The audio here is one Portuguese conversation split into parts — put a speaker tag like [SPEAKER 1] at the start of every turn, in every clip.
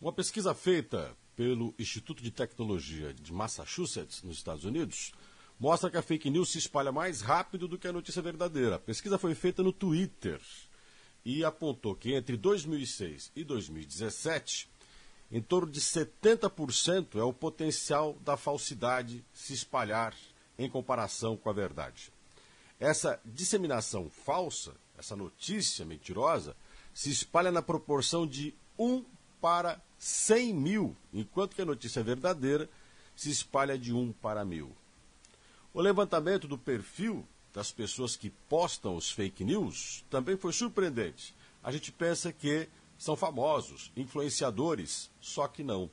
[SPEAKER 1] Uma pesquisa feita pelo Instituto de Tecnologia de Massachusetts, nos Estados Unidos, mostra que a fake news se espalha mais rápido do que a notícia verdadeira. A pesquisa foi feita no Twitter e apontou que entre 2006 e 2017, em torno de 70% é o potencial da falsidade se espalhar em comparação com a verdade. Essa disseminação falsa, essa notícia mentirosa, se espalha na proporção de 1 para 100 mil, enquanto que a notícia verdadeira se espalha de 1 para mil. O levantamento do perfil das pessoas que postam os fake news também foi surpreendente. A gente pensa que são famosos, influenciadores, só que não.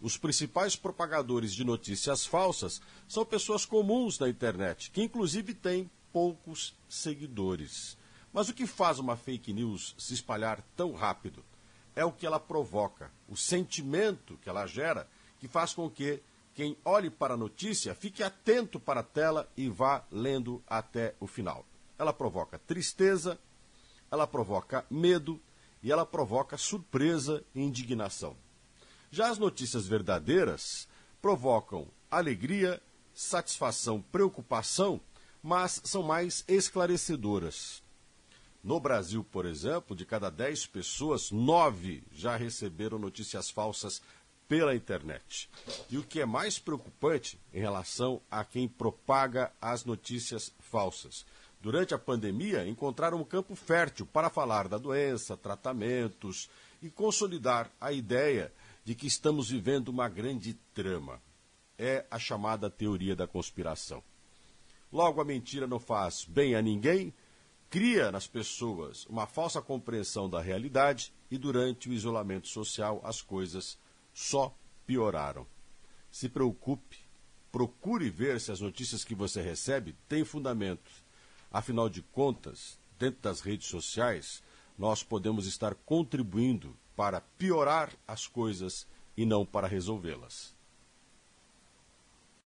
[SPEAKER 1] Os principais propagadores de notícias falsas são pessoas comuns na internet, que inclusive têm poucos seguidores. Mas o que faz uma fake news se espalhar tão rápido? É o que ela provoca, o sentimento que ela gera, que faz com que quem olhe para a notícia fique atento para a tela e vá lendo até o final. Ela provoca tristeza, ela provoca medo e ela provoca surpresa e indignação. Já as notícias verdadeiras provocam alegria, satisfação, preocupação, mas são mais esclarecedoras. No Brasil, por exemplo, de cada 10 pessoas, 9 já receberam notícias falsas pela internet. E o que é mais preocupante em relação a quem propaga as notícias falsas. Durante a pandemia, encontraram um campo fértil para falar da doença, tratamentos e consolidar a ideia de que estamos vivendo uma grande trama. É a chamada teoria da conspiração. Logo, a mentira não faz bem a ninguém, cria nas pessoas uma falsa compreensão da realidade e, durante o isolamento social, as coisas só pioraram. Se preocupe, procure ver se as notícias que você recebe têm fundamento. Afinal de contas, dentro das redes sociais, nós podemos estar contribuindo para piorar as coisas e não para resolvê-las.